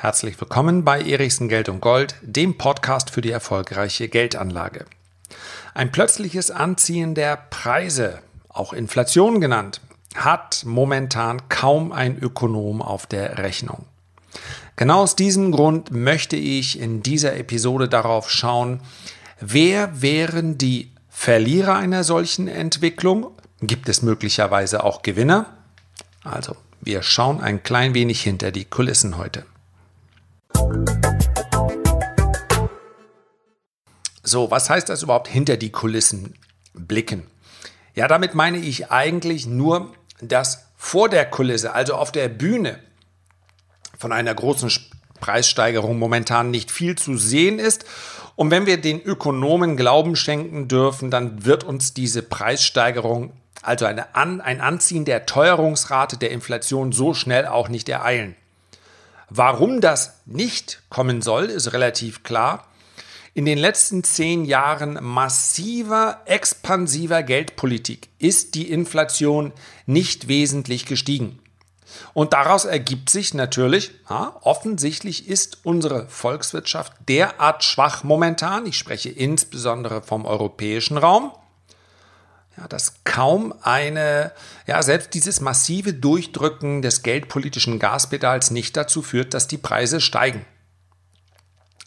Herzlich willkommen bei Erichsen Geld und Gold, dem Podcast für die erfolgreiche Geldanlage. Ein plötzliches Anziehen der Preise, auch Inflation genannt, hat momentan kaum ein Ökonom auf der Rechnung. Genau aus diesem Grund möchte ich in dieser Episode darauf schauen, wer wären die Verlierer einer solchen Entwicklung? Gibt es möglicherweise auch Gewinner? Also, wir schauen ein klein wenig hinter die Kulissen heute. So, was heißt das überhaupt hinter die Kulissen blicken? Ja, damit meine ich eigentlich nur, dass vor der Kulisse, also auf der Bühne, von einer großen Preissteigerung momentan nicht viel zu sehen ist. Und wenn wir den Ökonomen Glauben schenken dürfen, dann wird uns diese Preissteigerung, also eine An ein Anziehen der Teuerungsrate der Inflation, so schnell auch nicht ereilen. Warum das nicht kommen soll, ist relativ klar. In den letzten zehn Jahren massiver, expansiver Geldpolitik ist die Inflation nicht wesentlich gestiegen. Und daraus ergibt sich natürlich, ja, offensichtlich ist unsere Volkswirtschaft derart schwach momentan, ich spreche insbesondere vom europäischen Raum, ja, dass kaum eine, ja, selbst dieses massive Durchdrücken des geldpolitischen Gaspedals nicht dazu führt, dass die Preise steigen.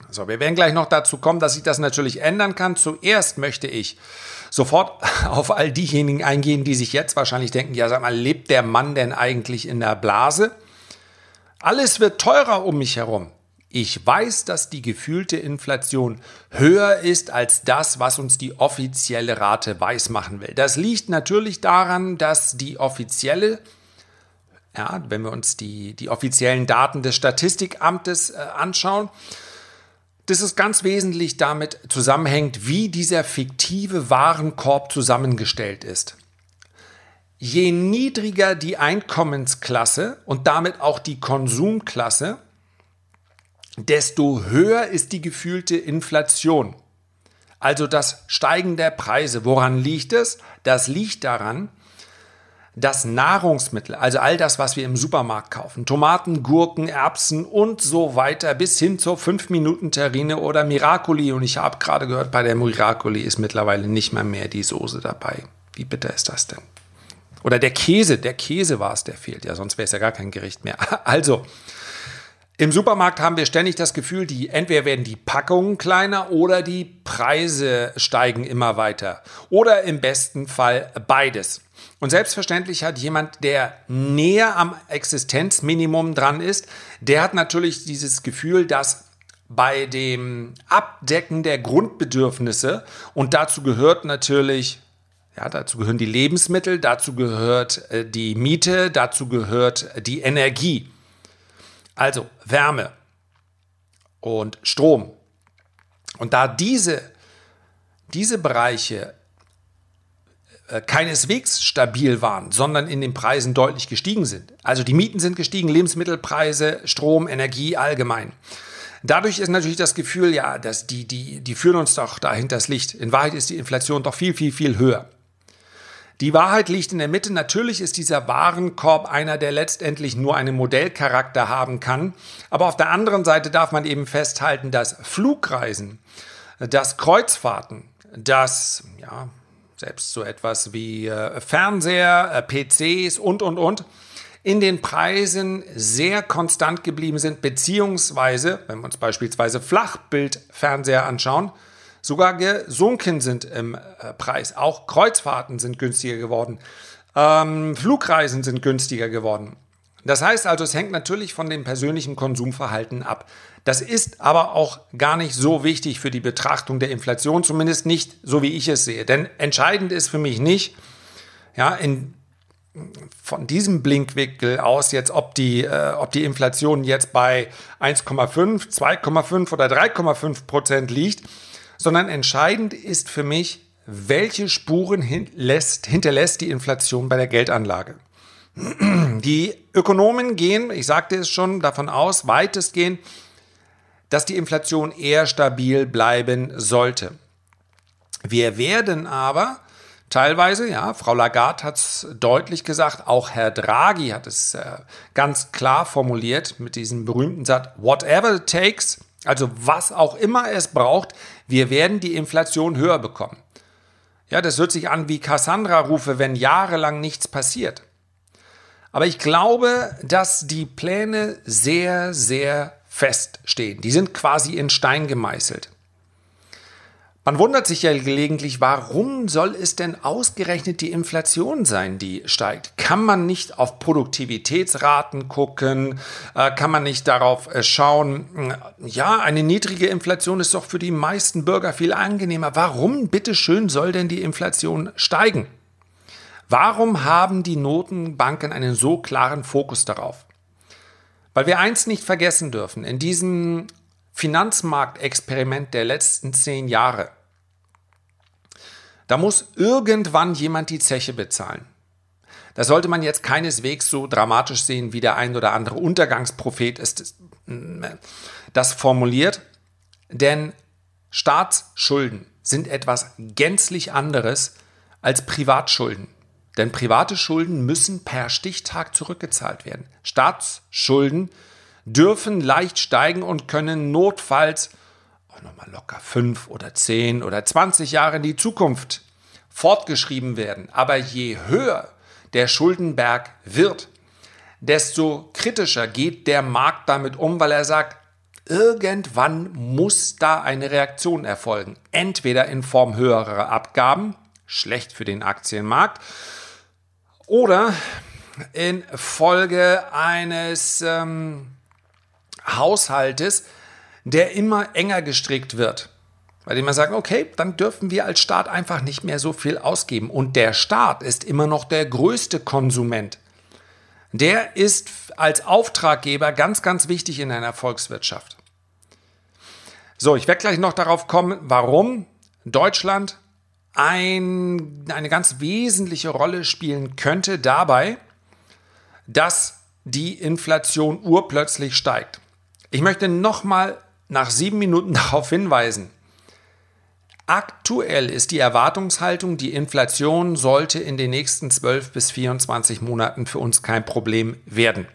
So, wir werden gleich noch dazu kommen, dass sich das natürlich ändern kann. Zuerst möchte ich sofort auf all diejenigen eingehen, die sich jetzt wahrscheinlich denken, ja, sag mal, lebt der Mann denn eigentlich in der Blase? Alles wird teurer um mich herum. Ich weiß, dass die gefühlte Inflation höher ist als das, was uns die offizielle Rate weismachen will. Das liegt natürlich daran, dass die offizielle, ja, wenn wir uns die, die offiziellen Daten des Statistikamtes äh, anschauen, dass es ganz wesentlich damit zusammenhängt, wie dieser fiktive Warenkorb zusammengestellt ist. Je niedriger die Einkommensklasse und damit auch die Konsumklasse, desto höher ist die gefühlte Inflation. Also das Steigen der Preise. Woran liegt es? Das liegt daran, dass Nahrungsmittel, also all das, was wir im Supermarkt kaufen, Tomaten, Gurken, Erbsen und so weiter, bis hin zur 5-Minuten-Terrine oder Miracoli. Und ich habe gerade gehört, bei der Miracoli ist mittlerweile nicht mehr mehr die Soße dabei. Wie bitter ist das denn? Oder der Käse, der Käse war es, der fehlt. Ja, sonst wäre es ja gar kein Gericht mehr. Also, im Supermarkt haben wir ständig das Gefühl, die, entweder werden die Packungen kleiner oder die Preise steigen immer weiter. Oder im besten Fall beides. Und selbstverständlich hat jemand, der näher am Existenzminimum dran ist, der hat natürlich dieses Gefühl, dass bei dem Abdecken der Grundbedürfnisse und dazu gehört natürlich ja, dazu gehören die Lebensmittel, dazu gehört äh, die Miete, dazu gehört die Energie. Also Wärme und Strom. Und da diese, diese Bereiche äh, keineswegs stabil waren, sondern in den Preisen deutlich gestiegen sind. Also die Mieten sind gestiegen, Lebensmittelpreise, Strom, Energie allgemein. Dadurch ist natürlich das Gefühl, ja, dass die, die, die führen uns doch dahinter das Licht. In Wahrheit ist die Inflation doch viel, viel, viel höher. Die Wahrheit liegt in der Mitte. Natürlich ist dieser Warenkorb einer, der letztendlich nur einen Modellcharakter haben kann. Aber auf der anderen Seite darf man eben festhalten, dass Flugreisen, dass Kreuzfahrten, dass ja, selbst so etwas wie äh, Fernseher, äh, PCs und, und, und, in den Preisen sehr konstant geblieben sind, beziehungsweise, wenn wir uns beispielsweise Flachbildfernseher anschauen, sogar gesunken sind im äh, Preis. Auch Kreuzfahrten sind günstiger geworden. Ähm, Flugreisen sind günstiger geworden. Das heißt also, es hängt natürlich von dem persönlichen Konsumverhalten ab. Das ist aber auch gar nicht so wichtig für die Betrachtung der Inflation, zumindest nicht so, wie ich es sehe. Denn entscheidend ist für mich nicht, ja, in, von diesem Blinkwinkel aus jetzt, ob die, äh, ob die Inflation jetzt bei 1,5, 2,5 oder 3,5 Prozent liegt, sondern entscheidend ist für mich, welche Spuren hinlässt, hinterlässt die Inflation bei der Geldanlage. Die Ökonomen gehen, ich sagte es schon, davon aus, weitestgehend, dass die Inflation eher stabil bleiben sollte. Wir werden aber teilweise, ja. Frau Lagarde hat es deutlich gesagt, auch Herr Draghi hat es äh, ganz klar formuliert mit diesem berühmten Satz, whatever it takes, also was auch immer es braucht, wir werden die Inflation höher bekommen. Ja, das hört sich an wie Cassandra-Rufe, wenn jahrelang nichts passiert. Aber ich glaube, dass die Pläne sehr, sehr feststehen. Die sind quasi in Stein gemeißelt. Man wundert sich ja gelegentlich, warum soll es denn ausgerechnet die Inflation sein, die steigt? Kann man nicht auf Produktivitätsraten gucken? Äh, kann man nicht darauf äh, schauen, äh, ja, eine niedrige Inflation ist doch für die meisten Bürger viel angenehmer. Warum bitteschön soll denn die Inflation steigen? Warum haben die Notenbanken einen so klaren Fokus darauf? Weil wir eins nicht vergessen dürfen, in diesem Finanzmarktexperiment der letzten zehn Jahre. Da muss irgendwann jemand die Zeche bezahlen. Das sollte man jetzt keineswegs so dramatisch sehen, wie der ein oder andere Untergangsprophet ist das formuliert, denn Staatsschulden sind etwas gänzlich anderes als Privatschulden. Denn private Schulden müssen per Stichtag zurückgezahlt werden. Staatsschulden dürfen leicht steigen und können notfalls auch nochmal locker fünf oder zehn oder zwanzig Jahre in die Zukunft fortgeschrieben werden. Aber je höher der Schuldenberg wird, desto kritischer geht der Markt damit um, weil er sagt, irgendwann muss da eine Reaktion erfolgen. Entweder in Form höherer Abgaben, schlecht für den Aktienmarkt, oder in Folge eines ähm, Haushaltes, der immer enger gestrickt wird. Bei dem man sagt, okay, dann dürfen wir als Staat einfach nicht mehr so viel ausgeben. Und der Staat ist immer noch der größte Konsument. Der ist als Auftraggeber ganz, ganz wichtig in einer Volkswirtschaft. So, ich werde gleich noch darauf kommen, warum Deutschland ein, eine ganz wesentliche Rolle spielen könnte dabei, dass die Inflation urplötzlich steigt. Ich möchte nochmal nach sieben Minuten darauf hinweisen. Aktuell ist die Erwartungshaltung, die Inflation sollte in den nächsten 12 bis 24 Monaten für uns kein Problem werden.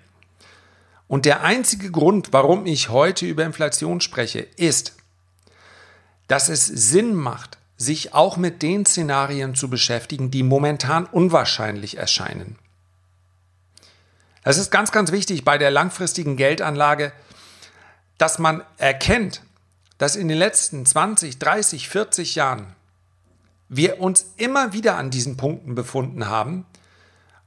Und der einzige Grund, warum ich heute über Inflation spreche, ist, dass es Sinn macht, sich auch mit den Szenarien zu beschäftigen, die momentan unwahrscheinlich erscheinen. Es ist ganz, ganz wichtig bei der langfristigen Geldanlage, dass man erkennt, dass in den letzten 20, 30, 40 Jahren wir uns immer wieder an diesen Punkten befunden haben,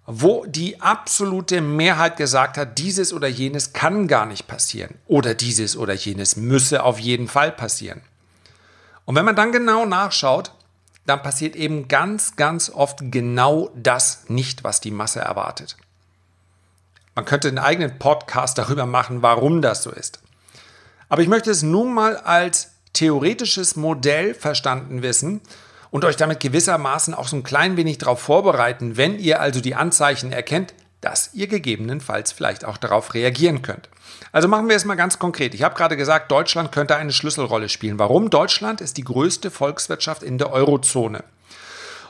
wo die absolute Mehrheit gesagt hat, dieses oder jenes kann gar nicht passieren oder dieses oder jenes müsse auf jeden Fall passieren. Und wenn man dann genau nachschaut, dann passiert eben ganz, ganz oft genau das nicht, was die Masse erwartet. Man könnte einen eigenen Podcast darüber machen, warum das so ist. Aber ich möchte es nun mal als theoretisches Modell verstanden wissen und euch damit gewissermaßen auch so ein klein wenig darauf vorbereiten, wenn ihr also die Anzeichen erkennt, dass ihr gegebenenfalls vielleicht auch darauf reagieren könnt. Also machen wir es mal ganz konkret. Ich habe gerade gesagt, Deutschland könnte eine Schlüsselrolle spielen. Warum? Deutschland ist die größte Volkswirtschaft in der Eurozone.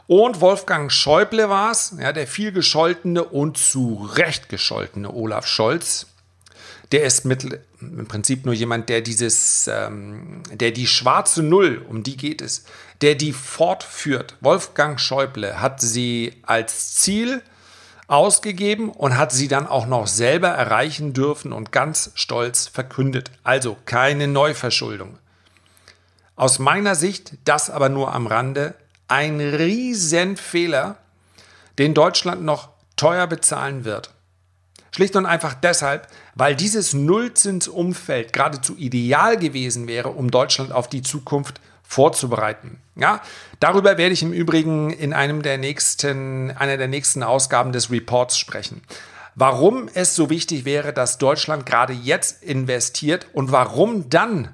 Und Wolfgang Schäuble war es, ja, der viel gescholtene und zu Recht gescholtene Olaf Scholz. Der ist mit, im Prinzip nur jemand, der dieses, ähm, der die schwarze Null, um die geht es, der die fortführt. Wolfgang Schäuble hat sie als Ziel ausgegeben und hat sie dann auch noch selber erreichen dürfen und ganz stolz verkündet. Also keine Neuverschuldung. Aus meiner Sicht, das aber nur am Rande, ein Riesenfehler, den Deutschland noch teuer bezahlen wird. Schlicht und einfach deshalb, weil dieses Nullzinsumfeld geradezu ideal gewesen wäre, um Deutschland auf die Zukunft vorzubereiten. Ja, darüber werde ich im Übrigen in einem der nächsten, einer der nächsten Ausgaben des Reports sprechen. Warum es so wichtig wäre, dass Deutschland gerade jetzt investiert und warum dann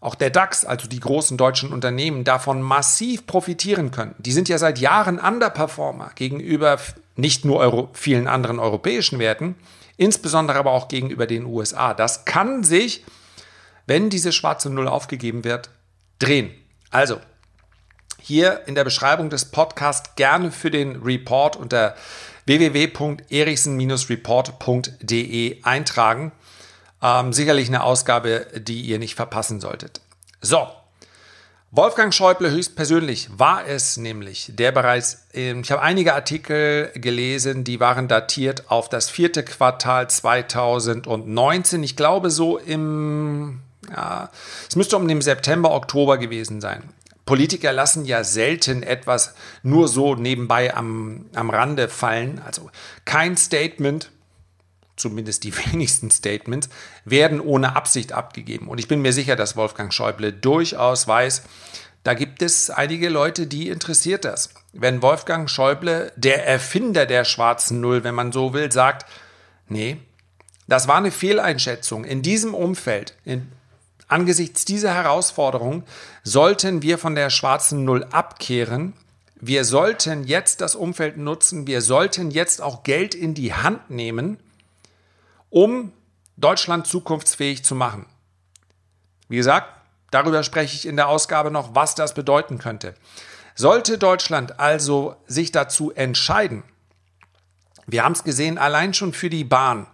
auch der DAX, also die großen deutschen Unternehmen, davon massiv profitieren können. Die sind ja seit Jahren Underperformer gegenüber nicht nur Euro, vielen anderen europäischen Werten, insbesondere aber auch gegenüber den USA. Das kann sich, wenn diese schwarze Null aufgegeben wird, drehen. Also, hier in der Beschreibung des Podcasts gerne für den Report unter www.erichsen-report.de eintragen. Ähm, sicherlich eine Ausgabe, die ihr nicht verpassen solltet. So, Wolfgang Schäuble höchstpersönlich war es nämlich, der bereits, ich habe einige Artikel gelesen, die waren datiert auf das vierte Quartal 2019. Ich glaube so im, ja, es müsste um den September, Oktober gewesen sein. Politiker lassen ja selten etwas nur so nebenbei am, am Rande fallen. Also kein Statement zumindest die wenigsten Statements, werden ohne Absicht abgegeben. Und ich bin mir sicher, dass Wolfgang Schäuble durchaus weiß, da gibt es einige Leute, die interessiert das. Wenn Wolfgang Schäuble, der Erfinder der schwarzen Null, wenn man so will, sagt, nee, das war eine Fehleinschätzung. In diesem Umfeld, in, angesichts dieser Herausforderung, sollten wir von der schwarzen Null abkehren. Wir sollten jetzt das Umfeld nutzen. Wir sollten jetzt auch Geld in die Hand nehmen um Deutschland zukunftsfähig zu machen. Wie gesagt, darüber spreche ich in der Ausgabe noch, was das bedeuten könnte. Sollte Deutschland also sich dazu entscheiden, wir haben es gesehen, allein schon für die Bahn,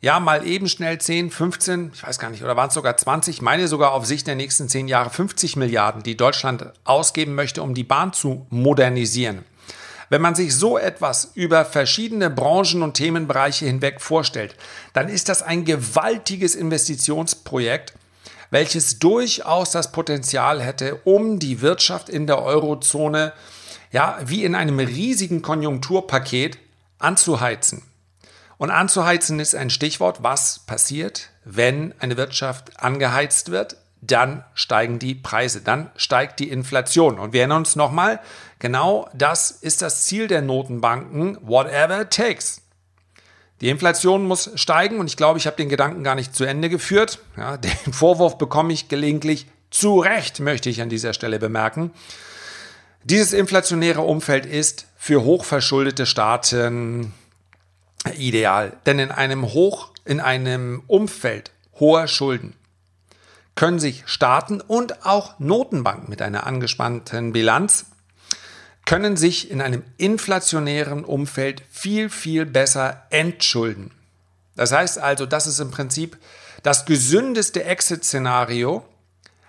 ja, mal eben schnell 10, 15, ich weiß gar nicht, oder waren es sogar 20, meine sogar auf Sicht der nächsten 10 Jahre 50 Milliarden, die Deutschland ausgeben möchte, um die Bahn zu modernisieren. Wenn man sich so etwas über verschiedene Branchen und Themenbereiche hinweg vorstellt, dann ist das ein gewaltiges Investitionsprojekt, welches durchaus das Potenzial hätte, um die Wirtschaft in der Eurozone ja wie in einem riesigen Konjunkturpaket anzuheizen. Und anzuheizen ist ein Stichwort, was passiert, wenn eine Wirtschaft angeheizt wird, dann steigen die Preise, dann steigt die Inflation. Und wir erinnern uns nochmal, genau das ist das Ziel der Notenbanken, whatever it takes. Die Inflation muss steigen und ich glaube, ich habe den Gedanken gar nicht zu Ende geführt. Ja, den Vorwurf bekomme ich gelegentlich zu Recht, möchte ich an dieser Stelle bemerken. Dieses inflationäre Umfeld ist für hochverschuldete Staaten ideal, denn in einem hoch in einem Umfeld hoher Schulden können sich Staaten und auch Notenbanken mit einer angespannten Bilanz können sich in einem inflationären Umfeld viel, viel besser entschulden. Das heißt also, das ist im Prinzip das gesündeste Exit-Szenario,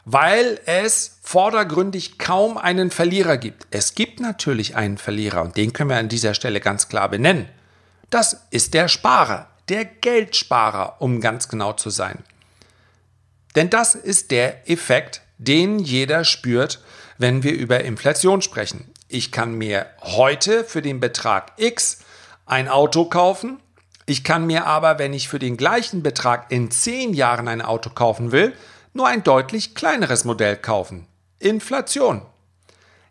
weil es vordergründig kaum einen Verlierer gibt. Es gibt natürlich einen Verlierer und den können wir an dieser Stelle ganz klar benennen. Das ist der Sparer, der Geldsparer, um ganz genau zu sein. Denn das ist der Effekt, den jeder spürt, wenn wir über Inflation sprechen. Ich kann mir heute für den Betrag X ein Auto kaufen. Ich kann mir aber, wenn ich für den gleichen Betrag in zehn Jahren ein Auto kaufen will, nur ein deutlich kleineres Modell kaufen. Inflation.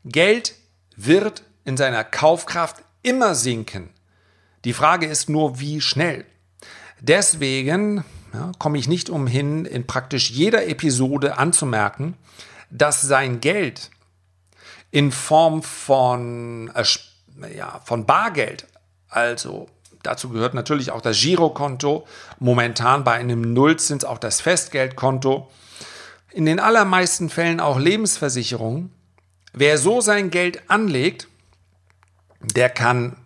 Geld wird in seiner Kaufkraft immer sinken. Die Frage ist nur, wie schnell. Deswegen ja, komme ich nicht umhin, in praktisch jeder Episode anzumerken, dass sein Geld in Form von, äh, ja, von Bargeld, also dazu gehört natürlich auch das Girokonto, momentan bei einem Nullzins auch das Festgeldkonto, in den allermeisten Fällen auch Lebensversicherungen. Wer so sein Geld anlegt, der kann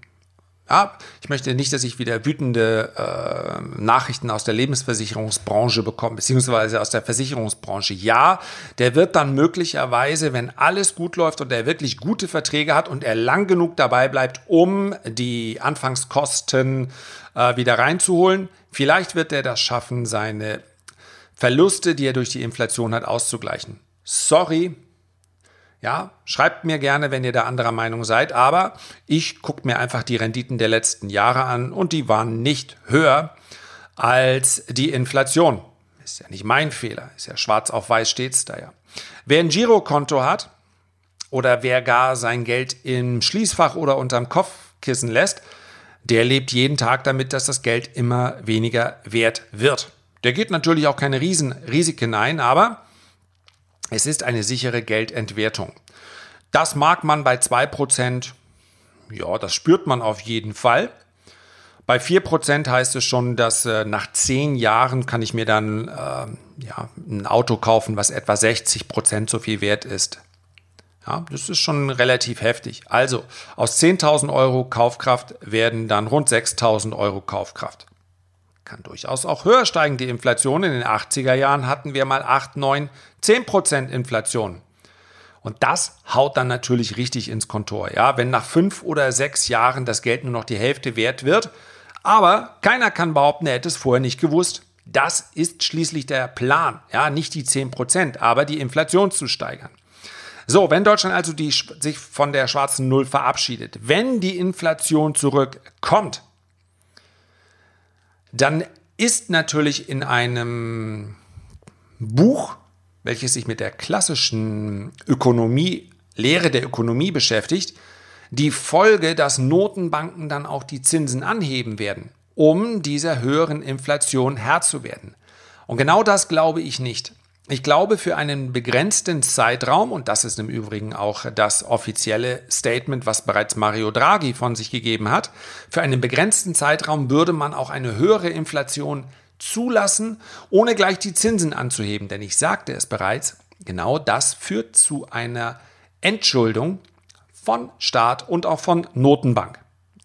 ja, ich möchte nicht, dass ich wieder wütende äh, Nachrichten aus der Lebensversicherungsbranche bekomme, beziehungsweise aus der Versicherungsbranche. Ja, der wird dann möglicherweise, wenn alles gut läuft und er wirklich gute Verträge hat und er lang genug dabei bleibt, um die Anfangskosten äh, wieder reinzuholen, vielleicht wird er das schaffen, seine Verluste, die er durch die Inflation hat, auszugleichen. Sorry, ja, schreibt mir gerne, wenn ihr da anderer Meinung seid, aber ich gucke mir einfach die Renditen der letzten Jahre an und die waren nicht höher als die Inflation. Ist ja nicht mein Fehler, ist ja schwarz auf weiß steht's da ja. Wer ein Girokonto hat oder wer gar sein Geld im Schließfach oder unterm Kopfkissen lässt, der lebt jeden Tag damit, dass das Geld immer weniger wert wird. Der geht natürlich auch keine Riesenrisiken ein, aber es ist eine sichere Geldentwertung. Das mag man bei 2%, ja, das spürt man auf jeden Fall. Bei 4% heißt es schon, dass äh, nach 10 Jahren kann ich mir dann äh, ja, ein Auto kaufen, was etwa 60% so viel wert ist. Ja, das ist schon relativ heftig. Also aus 10.000 Euro Kaufkraft werden dann rund 6.000 Euro Kaufkraft. Kann durchaus auch höher steigen, die Inflation. In den 80er Jahren hatten wir mal 8, 9, 10 Prozent Inflation. Und das haut dann natürlich richtig ins Kontor. Ja, wenn nach fünf oder sechs Jahren das Geld nur noch die Hälfte wert wird, aber keiner kann behaupten, er hätte es vorher nicht gewusst. Das ist schließlich der Plan. Ja, nicht die 10 Prozent, aber die Inflation zu steigern. So, wenn Deutschland also die, sich von der schwarzen Null verabschiedet, wenn die Inflation zurückkommt, dann ist natürlich in einem Buch, welches sich mit der klassischen Ökonomie, Lehre der Ökonomie beschäftigt, die Folge, dass Notenbanken dann auch die Zinsen anheben werden, um dieser höheren Inflation Herr zu werden. Und genau das glaube ich nicht. Ich glaube, für einen begrenzten Zeitraum, und das ist im Übrigen auch das offizielle Statement, was bereits Mario Draghi von sich gegeben hat, für einen begrenzten Zeitraum würde man auch eine höhere Inflation zulassen, ohne gleich die Zinsen anzuheben. Denn ich sagte es bereits, genau das führt zu einer Entschuldung von Staat und auch von Notenbank.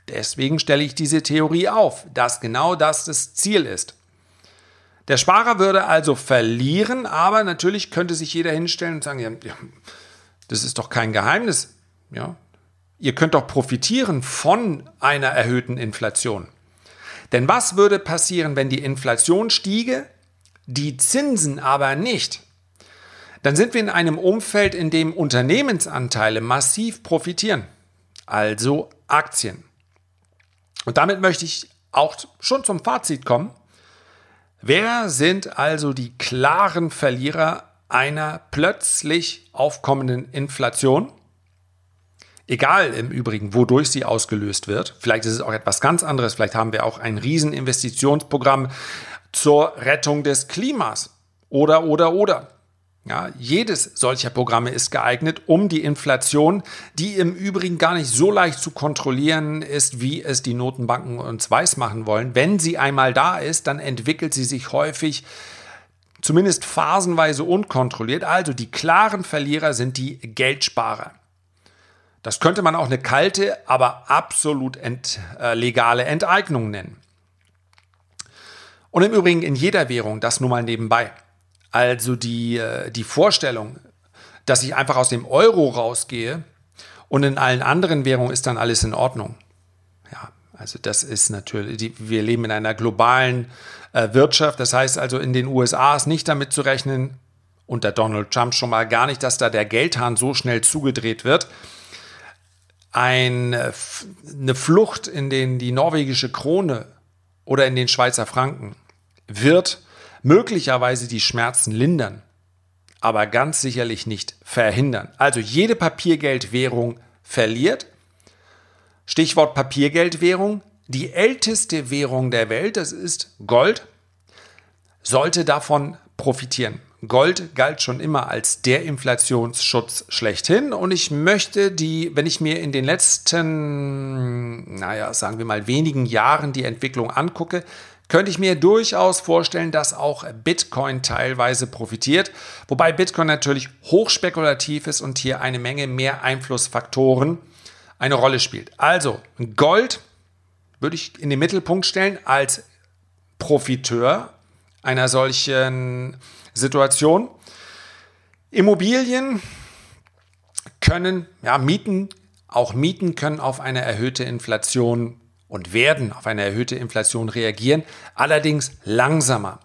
Deswegen stelle ich diese Theorie auf, dass genau das das Ziel ist. Der Sparer würde also verlieren, aber natürlich könnte sich jeder hinstellen und sagen, ja, das ist doch kein Geheimnis. Ja, ihr könnt doch profitieren von einer erhöhten Inflation. Denn was würde passieren, wenn die Inflation stiege, die Zinsen aber nicht? Dann sind wir in einem Umfeld, in dem Unternehmensanteile massiv profitieren, also Aktien. Und damit möchte ich auch schon zum Fazit kommen. Wer sind also die klaren Verlierer einer plötzlich aufkommenden Inflation? Egal im Übrigen, wodurch sie ausgelöst wird. Vielleicht ist es auch etwas ganz anderes. Vielleicht haben wir auch ein Rieseninvestitionsprogramm zur Rettung des Klimas. Oder, oder, oder. Ja, jedes solcher Programme ist geeignet, um die Inflation, die im Übrigen gar nicht so leicht zu kontrollieren ist, wie es die Notenbanken uns weismachen wollen. Wenn sie einmal da ist, dann entwickelt sie sich häufig zumindest phasenweise unkontrolliert. Also die klaren Verlierer sind die Geldsparer. Das könnte man auch eine kalte, aber absolut ent, äh, legale Enteignung nennen. Und im Übrigen in jeder Währung, das nur mal nebenbei. Also die, äh, die Vorstellung, dass ich einfach aus dem Euro rausgehe und in allen anderen Währungen ist dann alles in Ordnung. Ja, also das ist natürlich, die, wir leben in einer globalen äh, Wirtschaft. Das heißt also, in den USA ist nicht damit zu rechnen, unter Donald Trump schon mal gar nicht, dass da der Geldhahn so schnell zugedreht wird. Ein, äh, eine Flucht in den, die norwegische Krone oder in den Schweizer Franken wird möglicherweise die Schmerzen lindern, aber ganz sicherlich nicht verhindern. Also jede Papiergeldwährung verliert. Stichwort Papiergeldwährung. Die älteste Währung der Welt, das ist Gold, sollte davon profitieren. Gold galt schon immer als der Inflationsschutz schlechthin und ich möchte die, wenn ich mir in den letzten, naja, sagen wir mal wenigen Jahren die Entwicklung angucke, könnte ich mir durchaus vorstellen, dass auch Bitcoin teilweise profitiert, wobei Bitcoin natürlich hochspekulativ ist und hier eine Menge mehr Einflussfaktoren eine Rolle spielt. Also Gold würde ich in den Mittelpunkt stellen als Profiteur einer solchen Situation. Immobilien können, ja, Mieten, auch Mieten können auf eine erhöhte Inflation und werden auf eine erhöhte Inflation reagieren, allerdings langsamer.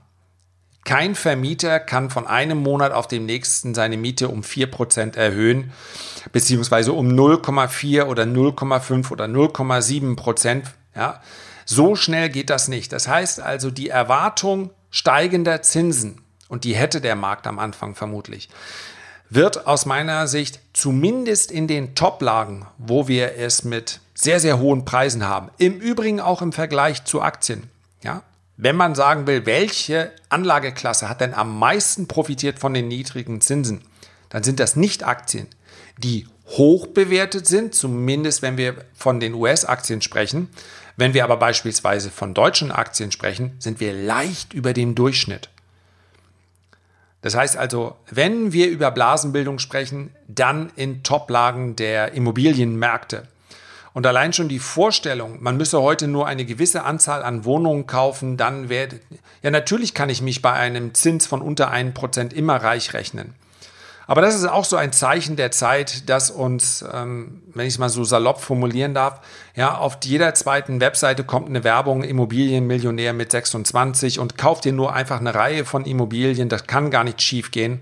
Kein Vermieter kann von einem Monat auf den nächsten seine Miete um 4% erhöhen, beziehungsweise um 0,4 oder 0,5 oder 0,7 Ja, so schnell geht das nicht. Das heißt also, die Erwartung steigender Zinsen, und die hätte der Markt am Anfang vermutlich, wird aus meiner Sicht zumindest in den Top-Lagen, wo wir es mit sehr, sehr hohen Preisen haben. Im Übrigen auch im Vergleich zu Aktien. Ja? Wenn man sagen will, welche Anlageklasse hat denn am meisten profitiert von den niedrigen Zinsen, dann sind das nicht Aktien, die hoch bewertet sind, zumindest wenn wir von den US-Aktien sprechen. Wenn wir aber beispielsweise von deutschen Aktien sprechen, sind wir leicht über dem Durchschnitt. Das heißt also, wenn wir über Blasenbildung sprechen, dann in Toplagen der Immobilienmärkte. Und allein schon die Vorstellung, man müsse heute nur eine gewisse Anzahl an Wohnungen kaufen, dann werde, ja natürlich kann ich mich bei einem Zins von unter 1% immer reich rechnen. Aber das ist auch so ein Zeichen der Zeit, dass uns, ähm, wenn ich es mal so salopp formulieren darf, ja, auf jeder zweiten Webseite kommt eine Werbung, Immobilienmillionär mit 26 und kauft dir nur einfach eine Reihe von Immobilien, das kann gar nicht schief gehen.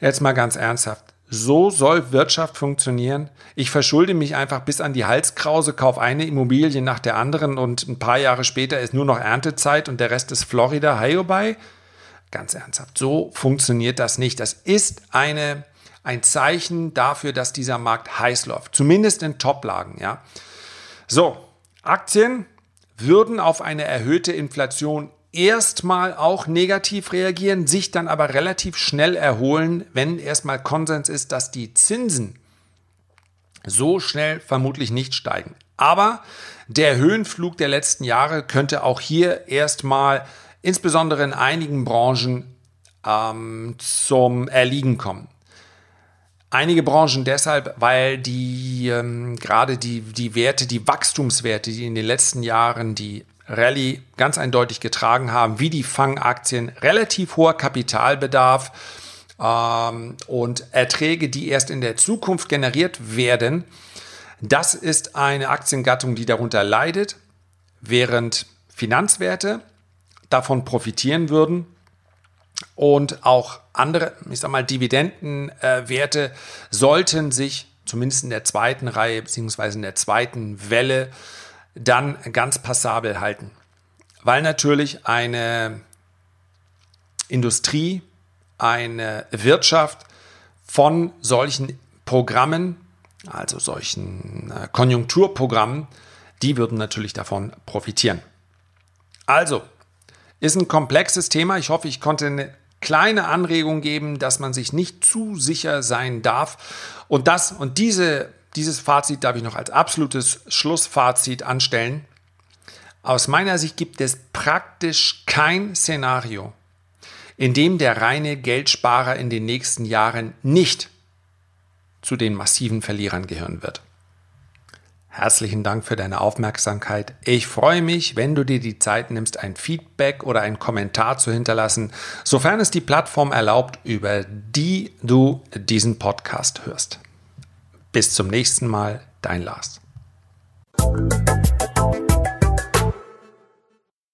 Jetzt mal ganz ernsthaft. So soll Wirtschaft funktionieren. Ich verschulde mich einfach bis an die Halskrause, kaufe eine Immobilie nach der anderen und ein paar Jahre später ist nur noch Erntezeit und der Rest ist Florida. Hi, bye. Ganz ernsthaft. So funktioniert das nicht. Das ist eine, ein Zeichen dafür, dass dieser Markt heiß läuft. Zumindest in Toplagen, ja. So. Aktien würden auf eine erhöhte Inflation erstmal auch negativ reagieren, sich dann aber relativ schnell erholen, wenn erstmal Konsens ist, dass die Zinsen so schnell vermutlich nicht steigen. Aber der Höhenflug der letzten Jahre könnte auch hier erstmal insbesondere in einigen Branchen ähm, zum Erliegen kommen. Einige Branchen deshalb, weil die ähm, gerade die, die Werte, die Wachstumswerte, die in den letzten Jahren die Rallye ganz eindeutig getragen haben, wie die Fangaktien, relativ hoher Kapitalbedarf ähm, und Erträge, die erst in der Zukunft generiert werden. Das ist eine Aktiengattung, die darunter leidet, während Finanzwerte davon profitieren würden und auch andere, ich sag mal, Dividendenwerte äh, sollten sich zumindest in der zweiten Reihe beziehungsweise in der zweiten Welle dann ganz passabel halten. Weil natürlich eine Industrie, eine Wirtschaft von solchen Programmen, also solchen äh, Konjunkturprogrammen, die würden natürlich davon profitieren. Also, ist ein komplexes Thema. Ich hoffe, ich konnte eine kleine Anregung geben, dass man sich nicht zu sicher sein darf. Und das und diese dieses Fazit darf ich noch als absolutes Schlussfazit anstellen. Aus meiner Sicht gibt es praktisch kein Szenario, in dem der reine Geldsparer in den nächsten Jahren nicht zu den massiven Verlierern gehören wird. Herzlichen Dank für deine Aufmerksamkeit. Ich freue mich, wenn du dir die Zeit nimmst, ein Feedback oder einen Kommentar zu hinterlassen, sofern es die Plattform erlaubt, über die du diesen Podcast hörst. Bis zum nächsten Mal, dein Lars.